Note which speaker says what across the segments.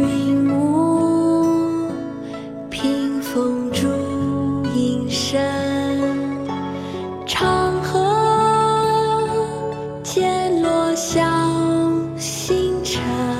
Speaker 1: 云雾屏风，竹影深，长河渐落，晓星沉。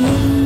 Speaker 1: Yeah.